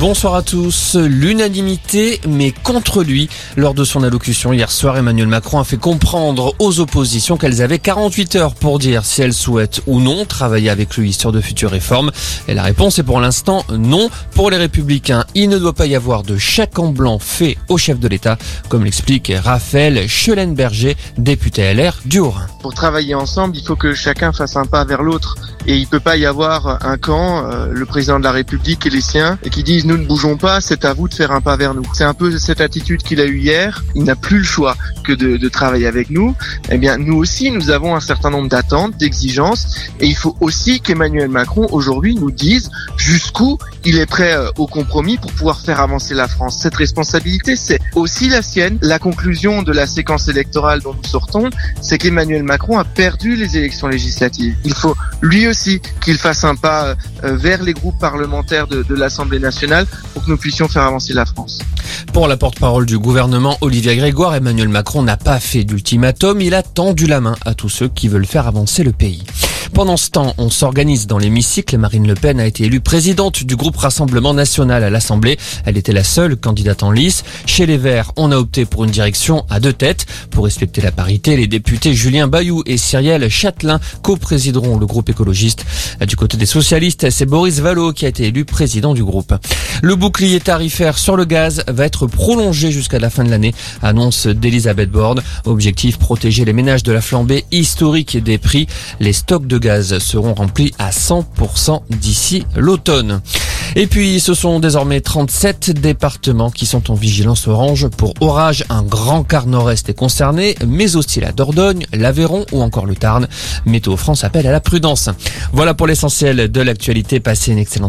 Bonsoir à tous. L'unanimité, mais contre lui. Lors de son allocution hier soir, Emmanuel Macron a fait comprendre aux oppositions qu'elles avaient 48 heures pour dire si elles souhaitent ou non travailler avec lui sur de futures réformes. Et la réponse est pour l'instant non. Pour les républicains, il ne doit pas y avoir de chèque en blanc fait au chef de l'État, comme l'explique Raphaël Schellenberger, député LR du Haut-Rhin. Pour travailler ensemble, il faut que chacun fasse un pas vers l'autre. Et il peut pas y avoir un camp, euh, le président de la République et les siens, et qui disent nous ne bougeons pas, c'est à vous de faire un pas vers nous. C'est un peu cette attitude qu'il a eue hier. Il n'a plus le choix que de, travailler avec nous. Eh bien, nous aussi, nous avons un certain nombre d'attentes, d'exigences, et il faut aussi qu'Emmanuel Macron aujourd'hui nous dise jusqu'où il est prêt euh, au compromis pour pouvoir faire avancer la France. Cette responsabilité, c'est aussi la sienne. La conclusion de la séquence électorale dont nous sortons, c'est qu'Emmanuel Macron a perdu les élections législatives. Il faut lui aussi qu'il fasse un pas euh, vers les groupes parlementaires de l'Assemblée nationale pour que nous puissions faire avancer la France. Pour la porte-parole du gouvernement, Olivier Grégoire, Emmanuel Macron n'a pas fait d'ultimatum, il a tendu la main à tous ceux qui veulent faire avancer le pays. Pendant ce temps, on s'organise dans l'hémicycle. Marine Le Pen a été élue présidente du groupe Rassemblement National à l'Assemblée. Elle était la seule candidate en lice. Chez les Verts, on a opté pour une direction à deux têtes. Pour respecter la parité, les députés Julien Bayou et Cyrielle Châtelain co-présideront le groupe écologiste. Du côté des socialistes, c'est Boris Vallot qui a été élu président du groupe. Le bouclier tarifaire sur le gaz va être prolongé jusqu'à la fin de l'année, annonce d'Elisabeth Borne. Objectif protéger les ménages de la flambée historique des prix. Les stocks de gaz seront remplis à 100% d'ici l'automne. Et puis, ce sont désormais 37 départements qui sont en vigilance orange pour orage. Un grand quart nord-est est concerné, mais aussi la Dordogne, l'Aveyron ou encore le Tarn. Météo France appelle à la prudence. Voilà pour l'essentiel de l'actualité. Passez une excellente